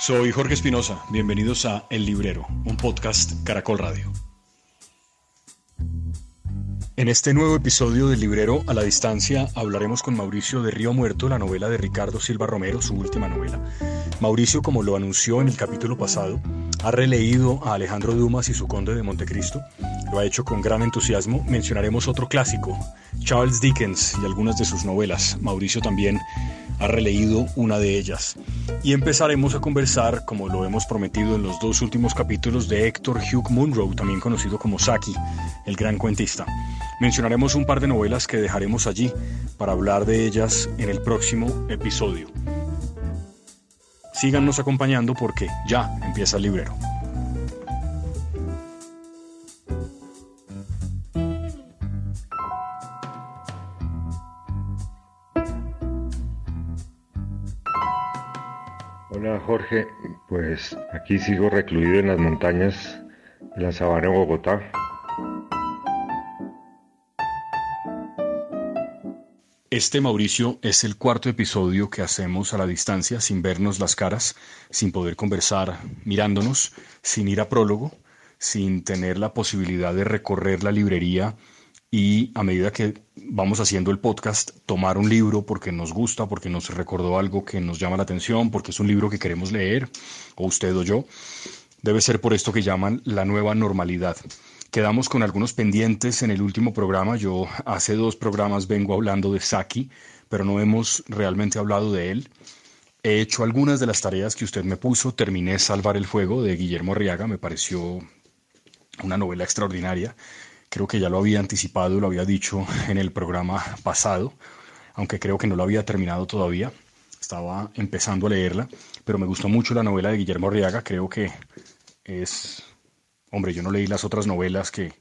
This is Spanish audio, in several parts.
Soy Jorge Espinosa, bienvenidos a El Librero, un podcast Caracol Radio. En este nuevo episodio del Librero a la Distancia hablaremos con Mauricio de Río Muerto, la novela de Ricardo Silva Romero, su última novela. Mauricio, como lo anunció en el capítulo pasado, ha releído a Alejandro Dumas y su Conde de Montecristo. Lo ha hecho con gran entusiasmo. Mencionaremos otro clásico, Charles Dickens y algunas de sus novelas. Mauricio también ha releído una de ellas. Y empezaremos a conversar, como lo hemos prometido en los dos últimos capítulos, de Héctor Hugh Munro, también conocido como Saki, el gran cuentista. Mencionaremos un par de novelas que dejaremos allí para hablar de ellas en el próximo episodio. Síganos acompañando porque ya empieza el librero. Jorge, pues aquí sigo recluido en las montañas de la sabana de Bogotá. Este Mauricio es el cuarto episodio que hacemos a la distancia, sin vernos las caras, sin poder conversar mirándonos, sin ir a prólogo, sin tener la posibilidad de recorrer la librería y a medida que vamos haciendo el podcast, tomar un libro porque nos gusta, porque nos recordó algo que nos llama la atención, porque es un libro que queremos leer, o usted o yo, debe ser por esto que llaman la nueva normalidad. Quedamos con algunos pendientes en el último programa. Yo hace dos programas vengo hablando de Saki, pero no hemos realmente hablado de él. He hecho algunas de las tareas que usted me puso. Terminé Salvar el Fuego de Guillermo Arriaga. Me pareció una novela extraordinaria. Creo que ya lo había anticipado lo había dicho en el programa pasado, aunque creo que no lo había terminado todavía. Estaba empezando a leerla, pero me gustó mucho la novela de Guillermo Arriaga. Creo que es... Hombre, yo no leí las otras novelas que,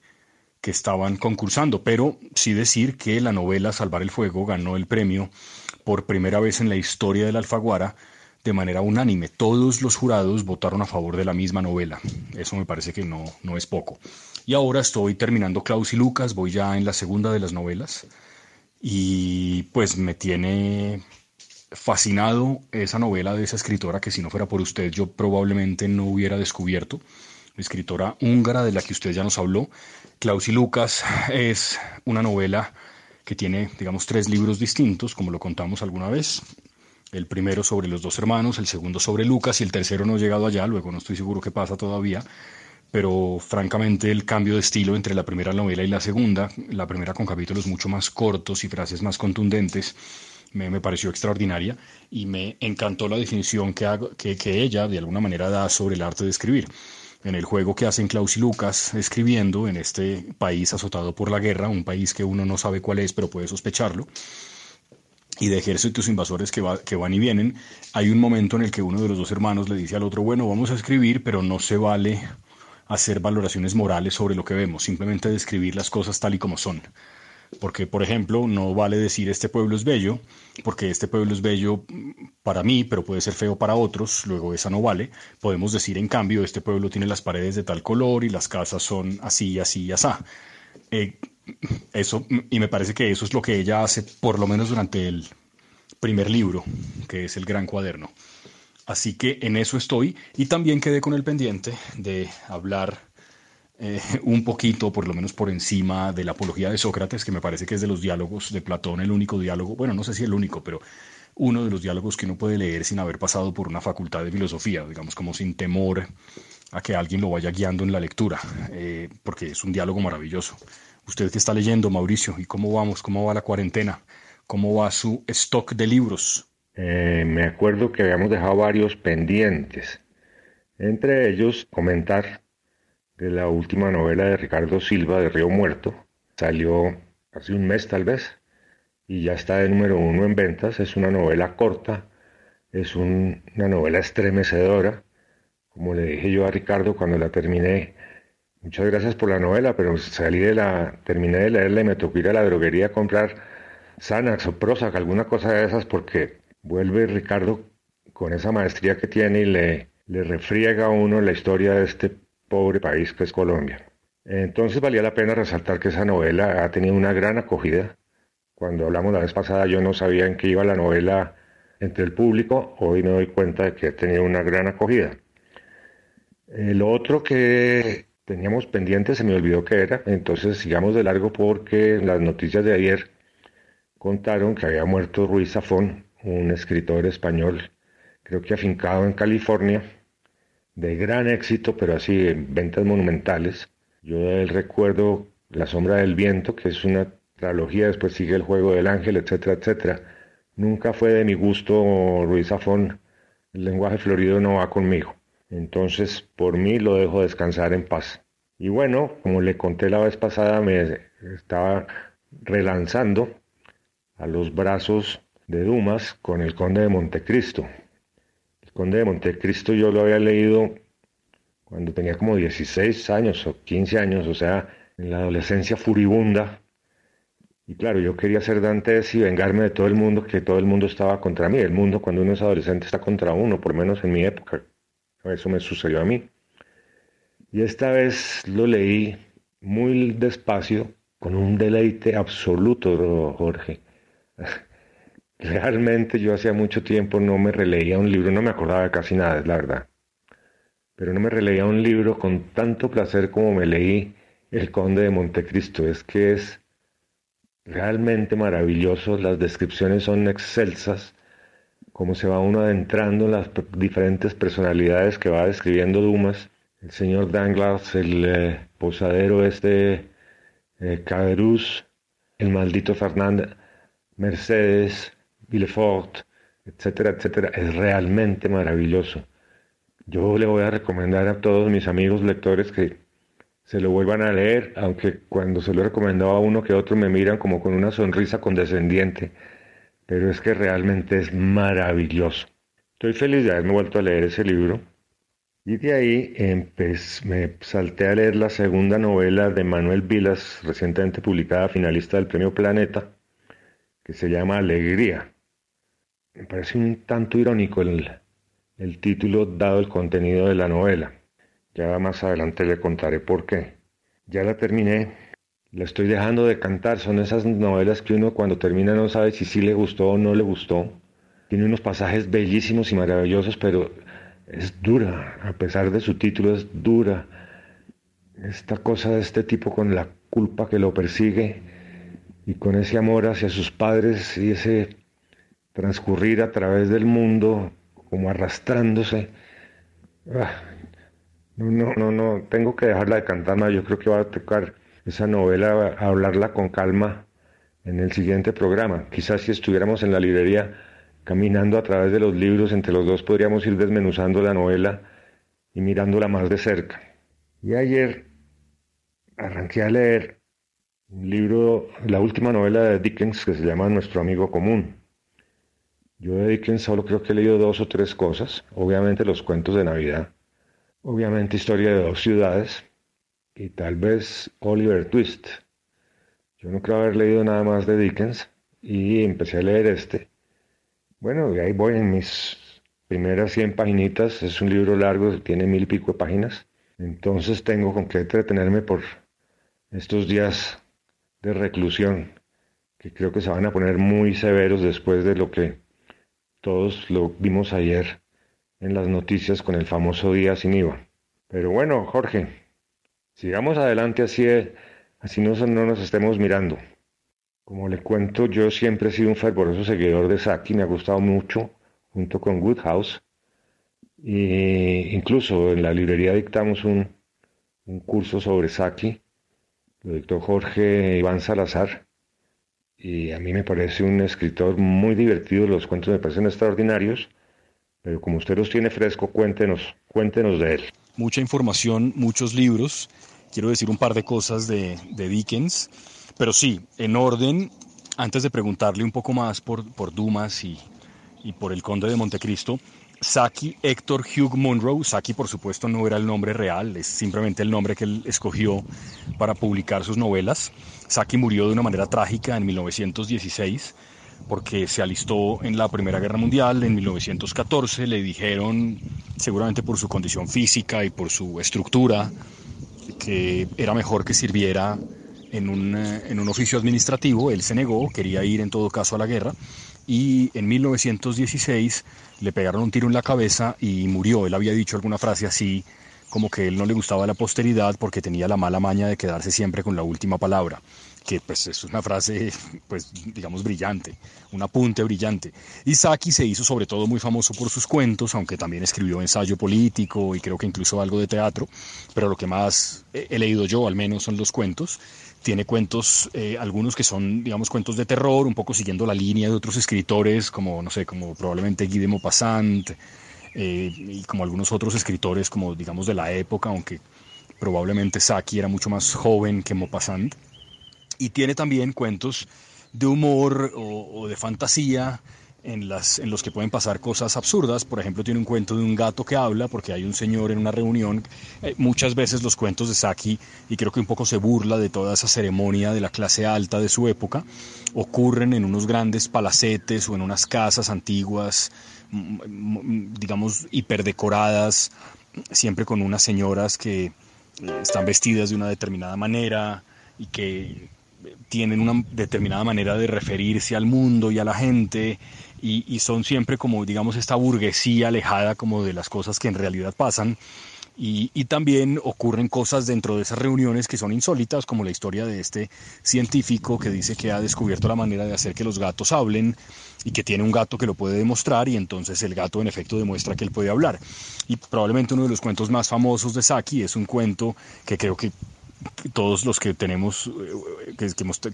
que estaban concursando, pero sí decir que la novela Salvar el Fuego ganó el premio por primera vez en la historia de la Alfaguara de manera unánime. Todos los jurados votaron a favor de la misma novela. Eso me parece que no, no es poco. Y ahora estoy terminando Klaus y Lucas, voy ya en la segunda de las novelas. Y pues me tiene fascinado esa novela de esa escritora que si no fuera por usted yo probablemente no hubiera descubierto. escritora húngara de la que usted ya nos habló. Klaus y Lucas es una novela que tiene, digamos, tres libros distintos, como lo contamos alguna vez. El primero sobre los dos hermanos, el segundo sobre Lucas y el tercero no ha llegado allá, luego no estoy seguro qué pasa todavía, pero francamente el cambio de estilo entre la primera novela y la segunda, la primera con capítulos mucho más cortos y frases más contundentes, me, me pareció extraordinaria y me encantó la definición que, ella de alguna manera da sobre el arte de escribir. En el juego que hacen Klaus y Lucas escribiendo en este país azotado por la guerra, un país que uno no sabe cuál es, pero puede sospecharlo, y de ejércitos invasores que, va, que van y vienen, hay un momento en el que uno de los dos hermanos le dice al otro, bueno, vamos a escribir, pero no se vale hacer valoraciones morales sobre lo que vemos, simplemente describir las cosas tal y como son. Porque, por ejemplo, no vale decir este pueblo es bello, porque este pueblo es bello para mí, pero puede ser feo para otros, luego esa no vale. Podemos decir, en cambio, este pueblo tiene las paredes de tal color y las casas son así, así y así. Eh, eso, y me parece que eso es lo que ella hace, por lo menos durante el primer libro, que es el gran cuaderno. Así que en eso estoy y también quedé con el pendiente de hablar eh, un poquito, por lo menos por encima, de la apología de Sócrates, que me parece que es de los diálogos de Platón el único diálogo, bueno, no sé si el único, pero uno de los diálogos que uno puede leer sin haber pasado por una facultad de filosofía, digamos como sin temor a que alguien lo vaya guiando en la lectura, eh, porque es un diálogo maravilloso. Usted que está leyendo, Mauricio, ¿y cómo vamos? ¿Cómo va la cuarentena? ¿Cómo va su stock de libros? Eh, me acuerdo que habíamos dejado varios pendientes. Entre ellos, comentar de la última novela de Ricardo Silva de Río Muerto. Salió hace un mes tal vez y ya está de número uno en ventas. Es una novela corta, es una novela estremecedora. Como le dije yo a Ricardo cuando la terminé, muchas gracias por la novela, pero salí de la, terminé de leerla y me tocó ir a la droguería a comprar Xanax o Prozac, alguna cosa de esas, porque vuelve Ricardo con esa maestría que tiene y le, le refriega a uno la historia de este pobre país que es Colombia. Entonces valía la pena resaltar que esa novela ha tenido una gran acogida. Cuando hablamos la vez pasada yo no sabía en qué iba la novela entre el público, hoy me doy cuenta de que ha tenido una gran acogida. Lo otro que teníamos pendiente se me olvidó que era, entonces sigamos de largo porque las noticias de ayer contaron que había muerto Ruiz Zafón, un escritor español, creo que afincado en California, de gran éxito, pero así en ventas monumentales. Yo de él recuerdo La sombra del viento, que es una trilogía, después sigue El juego del ángel, etcétera, etcétera. Nunca fue de mi gusto Ruiz Zafón, el lenguaje florido no va conmigo. Entonces, por mí lo dejo descansar en paz. Y bueno, como le conté la vez pasada, me estaba relanzando a los brazos de Dumas con el Conde de Montecristo. El Conde de Montecristo yo lo había leído cuando tenía como 16 años o 15 años, o sea, en la adolescencia furibunda. Y claro, yo quería ser Dantes y vengarme de todo el mundo, que todo el mundo estaba contra mí. El mundo cuando uno es adolescente está contra uno, por lo menos en mi época. Eso me sucedió a mí. Y esta vez lo leí muy despacio, con un deleite absoluto, Jorge. Realmente yo hacía mucho tiempo no me releía un libro, no me acordaba de casi nada, es la verdad. Pero no me releía un libro con tanto placer como me leí El Conde de Montecristo. Es que es realmente maravilloso, las descripciones son excelsas, cómo se va uno adentrando en las diferentes personalidades que va describiendo Dumas. El señor Danglars, el eh, posadero este, eh, el maldito Fernández, Mercedes, Villefort, etcétera, etcétera, es realmente maravilloso. Yo le voy a recomendar a todos mis amigos lectores que se lo vuelvan a leer, aunque cuando se lo he recomendado a uno que otro me miran como con una sonrisa condescendiente, pero es que realmente es maravilloso. Estoy feliz de haberme vuelto a leer ese libro. Y de ahí me salté a leer la segunda novela de Manuel Vilas, recientemente publicada, finalista del Premio Planeta, que se llama Alegría. Me parece un tanto irónico el, el título dado el contenido de la novela. Ya más adelante le contaré por qué. Ya la terminé, la estoy dejando de cantar. Son esas novelas que uno cuando termina no sabe si sí le gustó o no le gustó. Tiene unos pasajes bellísimos y maravillosos, pero es dura, a pesar de su título es dura. Esta cosa de este tipo con la culpa que lo persigue y con ese amor hacia sus padres y ese transcurrir a través del mundo como arrastrándose. Ah, no, no, no, no, tengo que dejarla de cantar más. Yo creo que va a tocar esa novela, a hablarla con calma en el siguiente programa. Quizás si estuviéramos en la librería caminando a través de los libros, entre los dos podríamos ir desmenuzando la novela y mirándola más de cerca. Y ayer arranqué a leer un libro, la última novela de Dickens que se llama Nuestro amigo común. Yo de Dickens solo creo que he leído dos o tres cosas. Obviamente los cuentos de Navidad. Obviamente historia de dos ciudades. Y tal vez Oliver Twist. Yo no creo haber leído nada más de Dickens. Y empecé a leer este. Bueno, ahí voy en mis primeras 100 paginitas. Es un libro largo, tiene mil y pico de páginas. Entonces tengo con qué entretenerme por estos días de reclusión, que creo que se van a poner muy severos después de lo que todos lo vimos ayer en las noticias con el famoso día sin IVA. Pero bueno, Jorge, sigamos adelante así, así no, no nos estemos mirando. Como le cuento, yo siempre he sido un fervoroso seguidor de Saki, me ha gustado mucho, junto con Woodhouse. Y incluso en la librería dictamos un, un curso sobre Saki, lo dictó Jorge Iván Salazar, y a mí me parece un escritor muy divertido, los cuentos me parecen extraordinarios, pero como usted los tiene fresco, cuéntenos, cuéntenos de él. Mucha información, muchos libros, quiero decir un par de cosas de, Dickens, pero sí, en orden, antes de preguntarle un poco más por, por Dumas y, y por el Conde de Montecristo, Saki Héctor Hugh Monroe. Saki, por supuesto, no era el nombre real, es simplemente el nombre que él escogió para publicar sus novelas. Saki murió de una manera trágica en 1916 porque se alistó en la Primera Guerra Mundial en 1914. Le dijeron, seguramente por su condición física y por su estructura, que era mejor que sirviera en un, en un oficio administrativo. Él se negó, quería ir en todo caso a la guerra y en 1916 le pegaron un tiro en la cabeza y murió. Él había dicho alguna frase así como que él no le gustaba la posteridad porque tenía la mala maña de quedarse siempre con la última palabra que pues es una frase, pues digamos, brillante, un apunte brillante. Y se hizo sobre todo muy famoso por sus cuentos, aunque también escribió ensayo político y creo que incluso algo de teatro, pero lo que más he leído yo al menos son los cuentos. Tiene cuentos, eh, algunos que son, digamos, cuentos de terror, un poco siguiendo la línea de otros escritores, como, no sé, como probablemente Guy de Maupassant, eh, y como algunos otros escritores, como, digamos, de la época, aunque probablemente Saki era mucho más joven que Maupassant. Y tiene también cuentos de humor o, de fantasía en, las, los que pueden pasar cosas absurdas. Por ejemplo, tiene un cuento de un gato que habla porque hay un señor en una reunión. Eh, muchas veces los cuentos de Saki, y creo que un poco se burla de toda esa ceremonia de la clase alta de su época, ocurren en unos grandes palacetes o en unas casas antiguas, digamos, hiperdecoradas, siempre con unas señoras que eh, están vestidas de una determinada manera y que tienen una determinada manera de referirse al mundo y a la gente y, son siempre como digamos esta burguesía alejada como de las cosas que en realidad pasan. Y, y, también ocurren cosas dentro de esas reuniones que son insólitas como la historia de este científico que dice que ha descubierto la manera de hacer que los gatos hablen y que tiene un gato que lo puede demostrar y entonces el gato en efecto demuestra que él puede hablar. Y probablemente uno de los cuentos más famosos de Saki es un cuento que creo que todos los que tenemos, eh, que,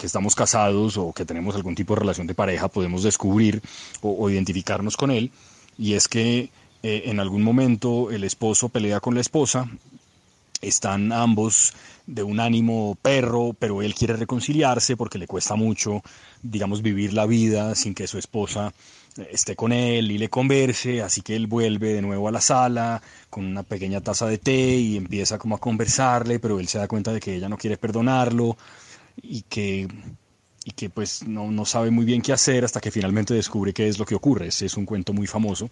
estamos casados o que tenemos algún tipo de relación de pareja, podemos descubrir o, identificarnos con él. Y es que eh, en algún momento el esposo pelea con la esposa, están ambos de un ánimo perro, pero él quiere reconciliarse porque le cuesta mucho, digamos, vivir la vida sin que su esposa esté con él y le converse, así que él vuelve de nuevo a la sala con una pequeña taza de té y empieza como a conversarle, pero él se da cuenta de que ella no quiere perdonarlo y que, y que pues no, no sabe muy bien qué hacer hasta que finalmente descubre qué es lo que ocurre. Ese es un cuento muy famoso.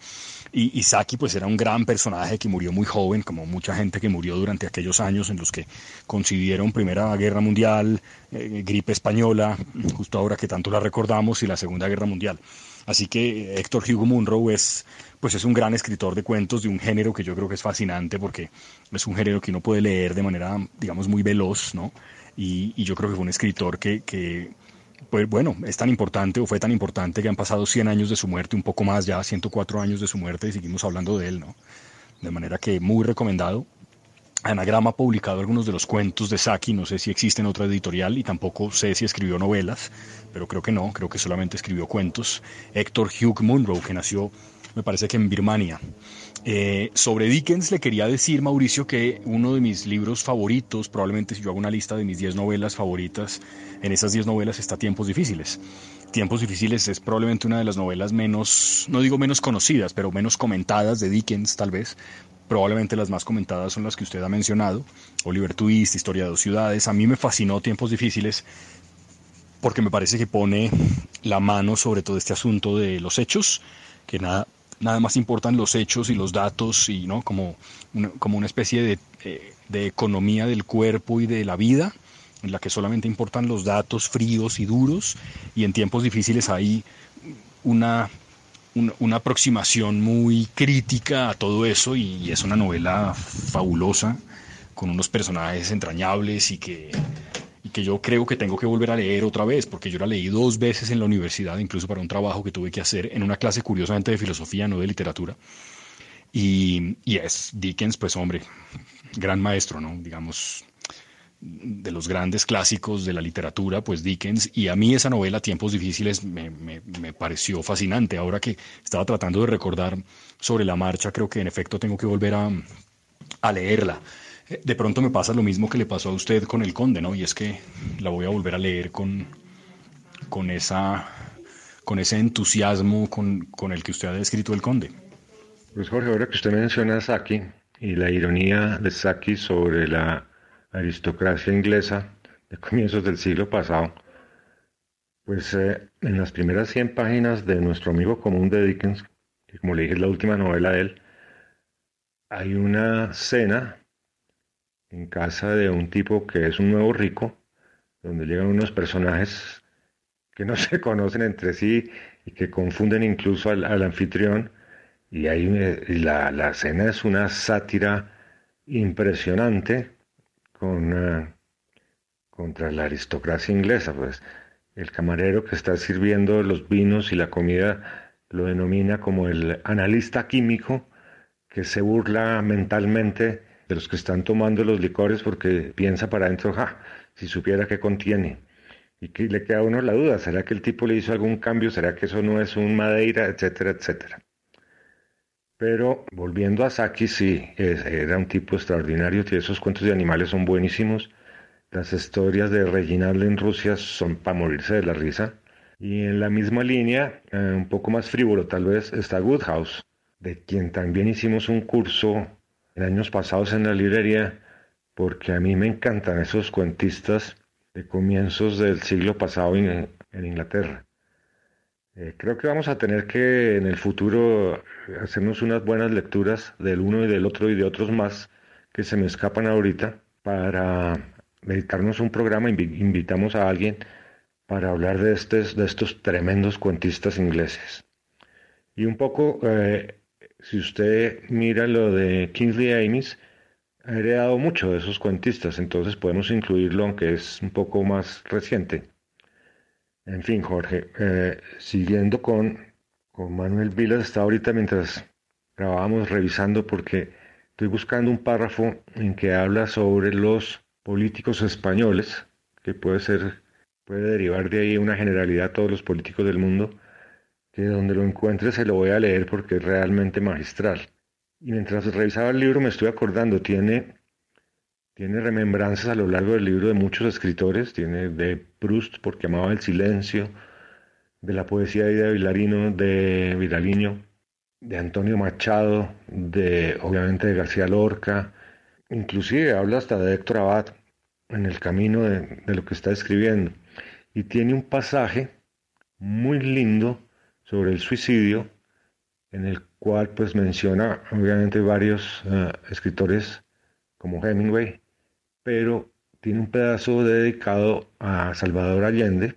Y Isaki pues era un gran personaje que murió muy joven, como mucha gente que murió durante aquellos años en los que coincidieron Primera Guerra Mundial, eh, gripe española, justo ahora que tanto la recordamos, y la Segunda Guerra Mundial. Así que Héctor Hugo Munro es, pues es un gran escritor de cuentos de un género que yo creo que es fascinante porque es un género que uno puede leer de manera, digamos, muy veloz, ¿no? Y, yo creo que fue un escritor que, que, pues bueno, es tan importante o fue tan importante que han pasado 100 años de su muerte, un poco más ya, 104 años de su muerte y seguimos hablando de él, ¿no? De manera que muy recomendado. Anagrama ha publicado algunos de los cuentos de Saki, no sé si existe en otra editorial y tampoco sé si escribió novelas, pero creo que no, creo que solamente escribió cuentos. Héctor Hugh Munro, que nació, me parece que en Birmania. Eh, sobre Dickens le quería decir, Mauricio, que uno de mis libros favoritos, probablemente si yo hago una lista de mis 10 novelas favoritas, en esas 10 novelas está Tiempos Difíciles. Tiempos Difíciles es probablemente una de las novelas menos, no digo menos conocidas, pero menos comentadas de Dickens tal vez, Probablemente las más comentadas son las que usted ha mencionado, Oliver Twist, Historia de dos ciudades. A mí me fascinó Tiempos difíciles porque me parece que pone la mano sobre todo este asunto de los hechos, que nada, nada más importan los hechos y los datos, y no como una, como una especie de, eh, de economía del cuerpo y de la vida, en la que solamente importan los datos fríos y duros, y en tiempos difíciles hay una una aproximación muy crítica a todo eso y, es una novela fabulosa con unos personajes entrañables y que, y que yo creo que tengo que volver a leer otra vez porque yo la leí dos veces en la universidad, incluso para un trabajo que tuve que hacer en una clase curiosamente de filosofía, no de literatura. Y, y es Dickens, pues hombre, gran maestro, ¿no? Digamos, de los grandes clásicos de la literatura, pues Dickens, y a mí esa novela, Tiempos Difíciles, me, pareció fascinante. Ahora que estaba tratando de recordar sobre la marcha, creo que en efecto tengo que volver a, a leerla. Eh, de pronto me pasa lo mismo que le pasó a usted con El Conde, ¿no? Y es que la voy a volver a leer con, con, esa, con ese entusiasmo con, con el que usted ha descrito El Conde. Pues Jorge, ahora que usted menciona a Saki y la ironía de Saki sobre la aristocracia inglesa de comienzos del siglo pasado, pues eh, en las primeras 100 páginas de nuestro amigo común de Dickens, que como le dije es la última novela de él, hay una cena en casa de un tipo que es un nuevo rico, donde llegan unos personajes que no se conocen entre sí y que confunden incluso al, anfitrión. Y ahí la, la escena es una sátira impresionante eh, contra la aristocracia inglesa. Pues el camarero que está sirviendo los vinos y la comida lo denomina como el analista químico que se burla mentalmente de los que están tomando los licores porque piensa para adentro, ja, si supiera qué contiene. Y que le queda a uno la duda, ¿será que el tipo le hizo algún cambio? ¿Será que eso no es un madeira? Etcétera, etcétera. Pero volviendo a Saki, sí, era un tipo extraordinario, esos cuentos de animales son buenísimos. Las historias de Reginald en Rusia son para morirse de la risa. Y en la misma línea, eh, un poco más frívolo tal vez, está Woodhouse de quien también hicimos un curso en años pasados en la librería, porque a mí me encantan esos cuentistas de comienzos del siglo pasado en, Inglaterra. Eh, creo que vamos a tener que en el futuro hacernos unas buenas lecturas del uno y del otro y de otros más que se me escapan ahorita para dedicarnos un programa. Invitamos a alguien para hablar de, estos, de estos tremendos cuentistas ingleses. Y un poco eh, si usted mira lo de Kingsley Amis, ha heredado mucho de esos cuentistas, entonces podemos incluirlo aunque es un poco más reciente. En fin, Jorge, eh, siguiendo con, con Manuel Vilas, está ahorita mientras grabábamos revisando porque estoy buscando un párrafo en que habla sobre los políticos españoles, que puede ser, puede derivar de ahí una generalidad a todos los políticos del mundo, que donde lo encuentre se lo voy a leer porque es realmente magistral. Y mientras revisaba el libro me estoy acordando, tiene, tiene remembranzas a lo largo del libro de muchos escritores, tiene de Proust porque amaba el silencio, de la poesía de Vilarino, de Viraliño, de Antonio Machado, de obviamente de García Lorca, inclusive habla hasta de Héctor Abad en el camino de, lo que está escribiendo. Y tiene un pasaje muy lindo sobre el suicidio, en el cual pues menciona obviamente varios eh, escritores como Hemingway, pero tiene un pedazo dedicado a Salvador Allende,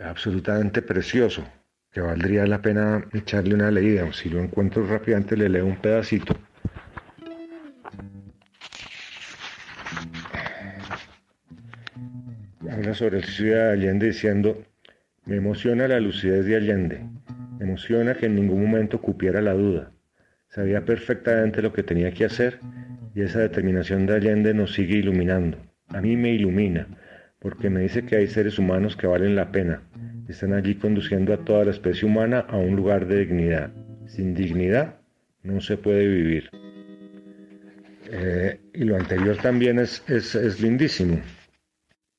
absolutamente precioso, que valdría la pena echarle una leída. Si lo encuentro rápidamente le leo un pedacito. Habla sobre el suicidio de Allende diciendo, me emociona la lucidez de Allende emociona que en ningún momento cupiera la duda. Sabía perfectamente lo que tenía que hacer y esa determinación de Allende nos sigue iluminando. A mí me ilumina, porque me dice que hay seres humanos que valen la pena. Están allí conduciendo a toda la especie humana a un lugar de dignidad. Sin dignidad no se puede vivir. Eh, y lo anterior también es, es, lindísimo.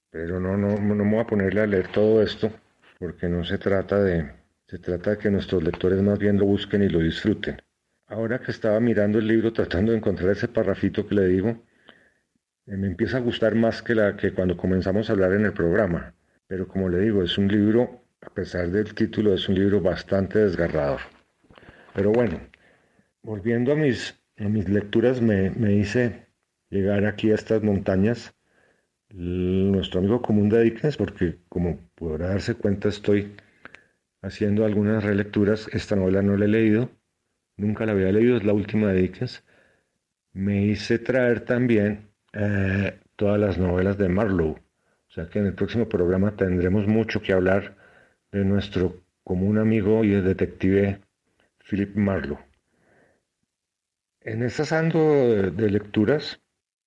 Pero no, no, no me voy a ponerle a leer todo esto, porque no se trata de, se trata de que nuestros lectores más bien lo busquen y lo disfruten. Ahora que estaba mirando el libro tratando de encontrar ese parrafito que le digo, eh, me empieza a gustar más que, la, que cuando comenzamos a hablar en el programa. Pero como le digo, es un libro, a pesar del título, es un libro bastante desgarrador. Pero bueno, volviendo a mis, a mis lecturas, me, me hice llegar aquí a estas montañas nuestro amigo común de Dickens, porque como podrá darse cuenta estoy haciendo algunas relecturas. Esta novela no la he leído, nunca la había leído, es la última de Dickens. Me hice traer también eh, todas las novelas de Marlowe. O sea que en el próximo programa tendremos mucho que hablar de nuestro común amigo y el detective Philip Marlowe. En estas ando de lecturas,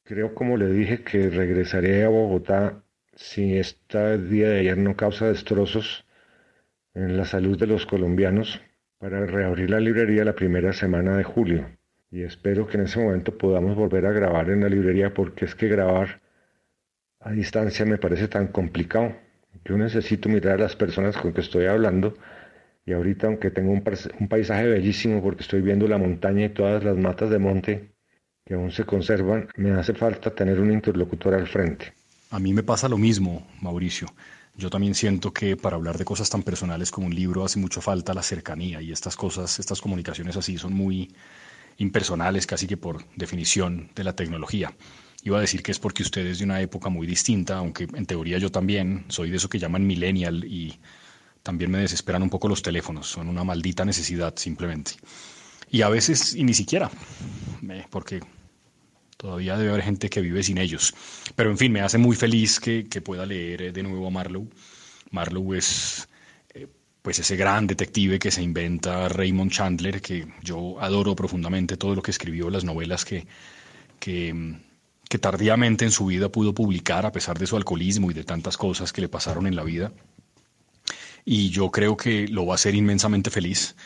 creo como le dije que regresaré a Bogotá si este día de ayer no causa destrozos en la salud de los colombianos para reabrir la librería la primera semana de julio. Y espero que en ese momento podamos volver a grabar en la librería porque es que grabar a distancia me parece tan complicado. Yo necesito mirar a las personas con que estoy hablando y ahorita aunque tengo un, paisaje bellísimo porque estoy viendo la montaña y todas las matas de monte que aún se conservan, me hace falta tener un interlocutor al frente. A mí me pasa lo mismo, Mauricio. Yo también siento que para hablar de cosas tan personales como un libro hace mucho falta la cercanía y estas cosas, estas comunicaciones así son muy impersonales casi que por definición de la tecnología. Iba a decir que es porque usted es de una época muy distinta, aunque en teoría yo también soy de eso que llaman millennial y también me desesperan un poco los teléfonos, son una maldita necesidad simplemente. Y a veces, y ni siquiera, porque todavía debe haber gente que vive sin ellos. Pero en fin, me hace muy feliz que, pueda leer de nuevo a Marlowe. Marlowe es eh, pues ese gran detective que se inventa Raymond Chandler, que yo adoro profundamente todo lo que escribió, las novelas que, que, que tardíamente en su vida pudo publicar a pesar de su alcoholismo y de tantas cosas que le pasaron en la vida y yo creo que lo va a hacer inmensamente feliz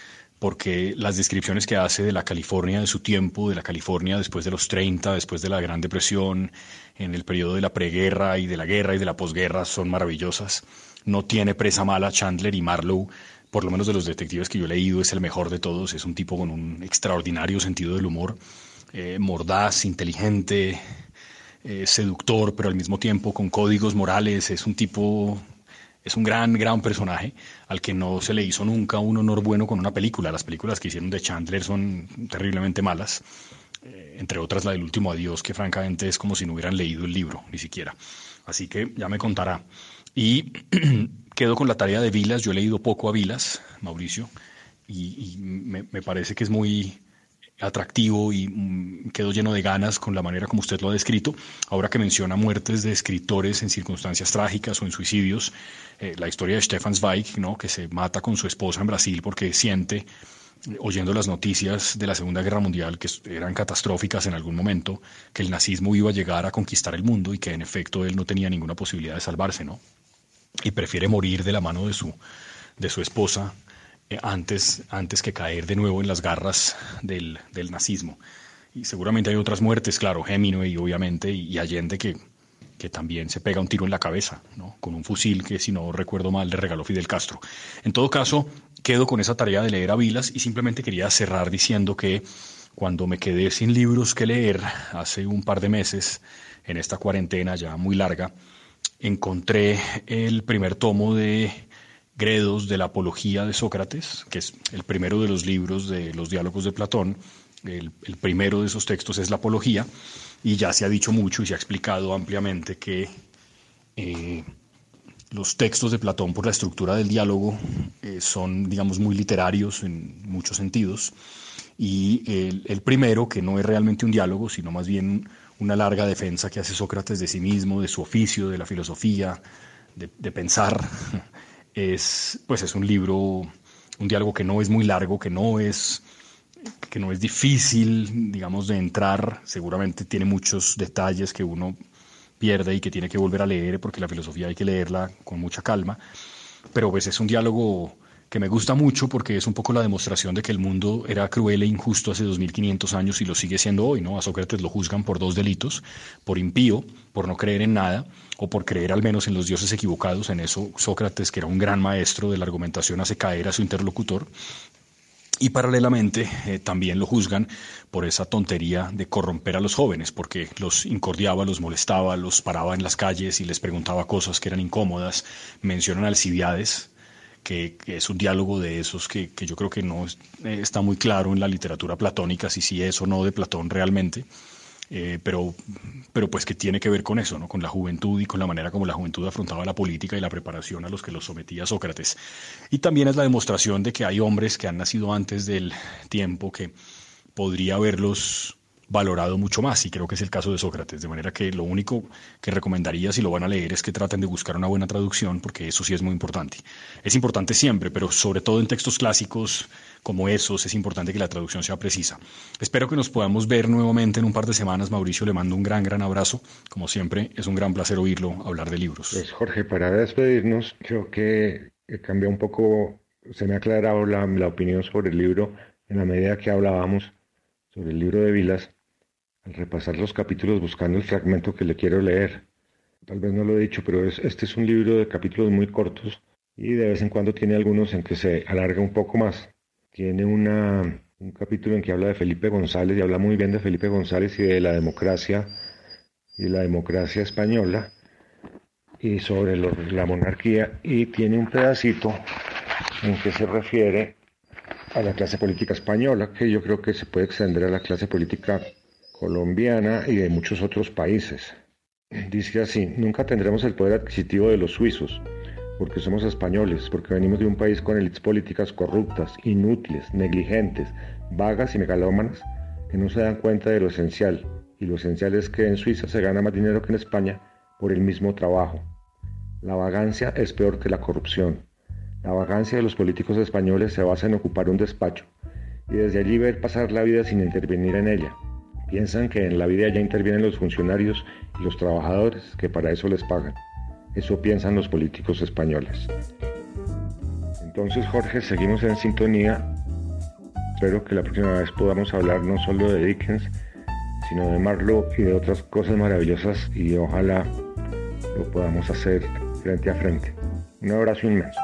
porque las descripciones que hace de la California de su tiempo, de la California después de los 30, después de la Gran Depresión, en el periodo de la preguerra y de la guerra y de la posguerra, son maravillosas. No tiene presa mala Chandler y Marlowe, por lo menos de los detectives que yo he leído, es el mejor de todos. Es un tipo con un extraordinario sentido del humor, eh, mordaz, inteligente, eh, seductor, pero al mismo tiempo con códigos morales. Es un tipo es un gran, gran personaje al que no se le hizo nunca un honor bueno con una película. Las películas que hicieron de Chandler son terriblemente malas, eh, entre otras la del último adiós, que francamente es como si no hubieran leído el libro, ni siquiera. Así que ya me contará. Y quedo con la tarea de Vilas. Yo he leído poco a Vilas, Mauricio, y, me, me parece que es muy atractivo y mm, quedó lleno de ganas con la manera como usted lo ha descrito. Ahora que menciona muertes de escritores en circunstancias trágicas o en suicidios, eh, la historia de Stefan Zweig, ¿no? que se mata con su esposa en Brasil porque siente, eh, oyendo las noticias de la Segunda Guerra Mundial, que eran catastróficas en algún momento, que el nazismo iba a llegar a conquistar el mundo y que en efecto él no tenía ninguna posibilidad de salvarse, ¿no? Y prefiere morir de la mano de su, de su esposa antes, antes que caer de nuevo en las garras del, del nazismo. Y seguramente hay otras muertes, claro, Hemingway obviamente, y, Allende que, que también se pega un tiro en la cabeza, ¿no? con un fusil que, si no recuerdo mal, le regaló Fidel Castro. En todo caso, quedo con esa tarea de leer a Vilas y simplemente quería cerrar diciendo que cuando me quedé sin libros que leer hace un par de meses, en esta cuarentena ya muy larga, encontré el primer tomo de Gredos de la Apología de Sócrates, que es el primero de los libros de los diálogos de Platón. El, primero de esos textos es la Apología, y ya se ha dicho mucho y se ha explicado ampliamente que eh, los textos de Platón, por la estructura del diálogo, eh, son, digamos, muy literarios en muchos sentidos. Y el, primero, que no es realmente un diálogo, sino más bien una larga defensa que hace Sócrates de sí mismo, de su oficio, de la filosofía, de, de pensar, es, pues es un libro, un diálogo que no es muy largo, que no es, que no es difícil, digamos, de entrar. Seguramente tiene muchos detalles que uno pierde y que tiene que volver a leer, porque la filosofía hay que leerla con mucha calma. Pero pues es un diálogo que me gusta mucho porque es un poco la demostración de que el mundo era cruel e injusto hace 2500 años y lo sigue siendo hoy, ¿no? A Sócrates lo juzgan por dos delitos, por impío, por no creer en nada, o por creer al menos en los dioses equivocados. En eso Sócrates, que era un gran maestro de la argumentación, hace caer a su interlocutor. Y paralelamente eh, también lo juzgan por esa tontería de corromper a los jóvenes, porque los incordiaba, los molestaba, los paraba en las calles y les preguntaba cosas que eran incómodas. Mencionan Alcibiades, que, es un diálogo de esos que, yo creo que no eh, está muy claro en la literatura platónica, si sí es o no de Platón realmente, eh, pero, pero pues que tiene que ver con eso, ¿no? con la juventud y con la manera como la juventud afrontaba la política y la preparación a los que los sometía Sócrates. Y también es la demostración de que hay hombres que han nacido antes del tiempo que podría haberlos valorado mucho más, y creo que es el caso de Sócrates, de manera que lo único que recomendaría si lo van a leer es que traten de buscar una buena traducción, porque eso sí es muy importante. Es importante siempre, pero sobre todo en textos clásicos como esos es importante que la traducción sea precisa. Espero que nos podamos ver nuevamente en un par de semanas. Mauricio, le mando un gran, gran abrazo. Como siempre, es un gran placer oírlo hablar de libros. Pues Jorge, para despedirnos, creo que cambió un poco, se me ha aclarado la, la opinión sobre el libro en la medida que hablábamos sobre el libro de Vilas repasar los capítulos buscando el fragmento que le quiero leer. Tal vez no lo he dicho, pero este es un libro de capítulos muy cortos y de vez en cuando tiene algunos en que se alarga un poco más. Tiene una, un capítulo en que habla de Felipe González y habla muy bien de Felipe González y de la democracia y la democracia española y sobre la monarquía y tiene un pedacito en que se refiere a la clase política española que yo creo que se puede extender a la clase política colombiana y de muchos otros países. Dice así, nunca tendremos el poder adquisitivo de los suizos, porque somos españoles, porque venimos de un país con élites políticas corruptas, inútiles, negligentes, vagas y megalómanas, que no se dan cuenta de lo esencial, y lo esencial es que en Suiza se gana más dinero que en España por el mismo trabajo. La vagancia es peor que la corrupción. La vagancia de los políticos españoles se basa en ocupar un despacho y desde allí ver pasar la vida sin intervenir en ella. Piensan que en la vida ya intervienen los funcionarios y los trabajadores, que para eso les pagan. Eso piensan los políticos españoles. Entonces, Jorge, seguimos en sintonía. Espero que la próxima vez podamos hablar no solo de Dickens, sino de Marlowe y de otras cosas maravillosas y ojalá lo podamos hacer frente a frente. Un abrazo inmenso.